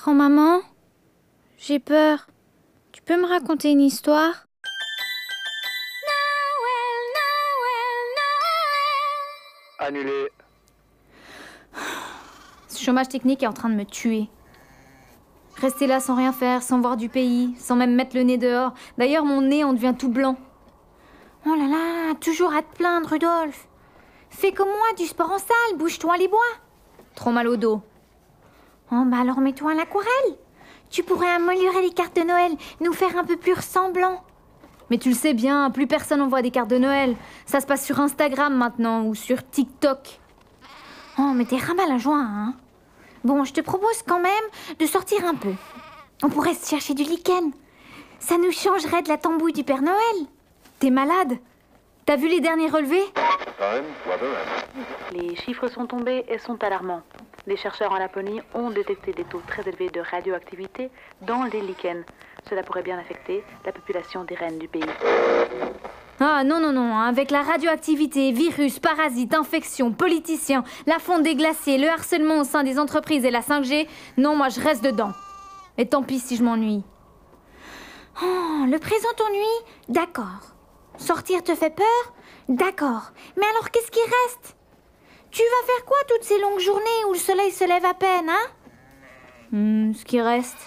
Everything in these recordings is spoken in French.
Grand-maman J'ai peur. Tu peux me raconter une histoire? Annulé. Ce chômage technique est en train de me tuer. Rester là sans rien faire, sans voir du pays, sans même mettre le nez dehors. D'ailleurs, mon nez en devient tout blanc. Oh là là, toujours à te plaindre, Rudolf. Fais comme moi, du sport en salle, bouge-toi les bois. Trop mal au dos. Oh bah alors mets-toi à l'aquarelle. Tu pourrais améliorer les cartes de Noël, nous faire un peu plus ressemblants. Mais tu le sais bien, plus personne envoie des cartes de Noël. Ça se passe sur Instagram maintenant ou sur TikTok. Oh, mais t'es rabat la joie, hein Bon, je te propose quand même de sortir un peu. On pourrait se chercher du lichen. Ça nous changerait de la tambouille du Père Noël. T'es malade? T'as vu les derniers relevés? Time, weather, and Les chiffres sont tombés et sont alarmants. Les chercheurs en Laponie ont détecté des taux très élevés de radioactivité dans les lichens. Cela pourrait bien affecter la population des rennes du pays. Ah non, non, non, avec la radioactivité, virus, parasites, infections, politiciens, la fonte des glaciers, le harcèlement au sein des entreprises et la 5G, non, moi je reste dedans. Et tant pis si je m'ennuie. Oh, le présent t'ennuie D'accord. Sortir te fait peur D'accord. Mais alors qu'est-ce qui reste? Tu vas faire quoi toutes ces longues journées où le soleil se lève à peine, hein Hmm, ce qui reste.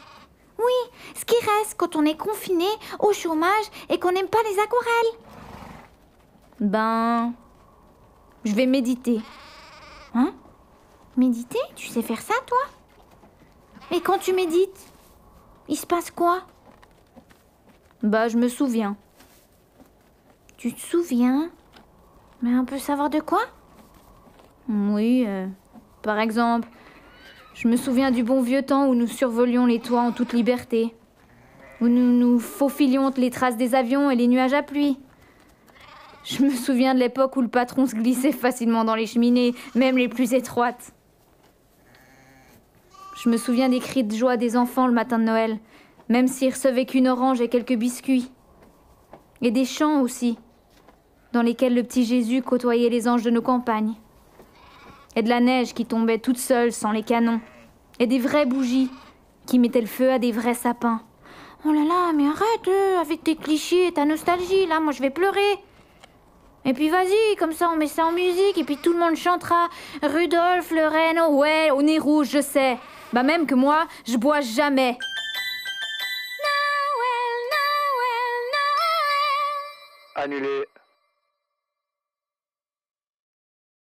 Oui, ce qui reste quand on est confiné au chômage et qu'on n'aime pas les aquarelles. Ben. Je vais méditer. Hein? Méditer? Tu sais faire ça, toi? Et quand tu médites, il se passe quoi? Bah, je me souviens. Tu te souviens? Mais on peut savoir de quoi? Oui, euh, par exemple, je me souviens du bon vieux temps où nous survolions les toits en toute liberté. Où nous nous faufilions les traces des avions et les nuages à pluie. Je me souviens de l'époque où le patron se glissait facilement dans les cheminées, même les plus étroites. Je me souviens des cris de joie des enfants le matin de Noël, même s'ils recevaient qu'une orange et quelques biscuits. Et des chants aussi, dans lesquels le petit Jésus côtoyait les anges de nos campagnes. Et de la neige qui tombait toute seule sans les canons. Et des vraies bougies qui mettaient le feu à des vrais sapins. Oh là là, mais arrête euh, avec tes clichés et ta nostalgie, là, moi je vais pleurer. Et puis vas-y, comme ça on met ça en musique et puis tout le monde chantera Rudolf le oh ouais, au nez rouge, je sais. Bah même que moi, je bois jamais. annulé.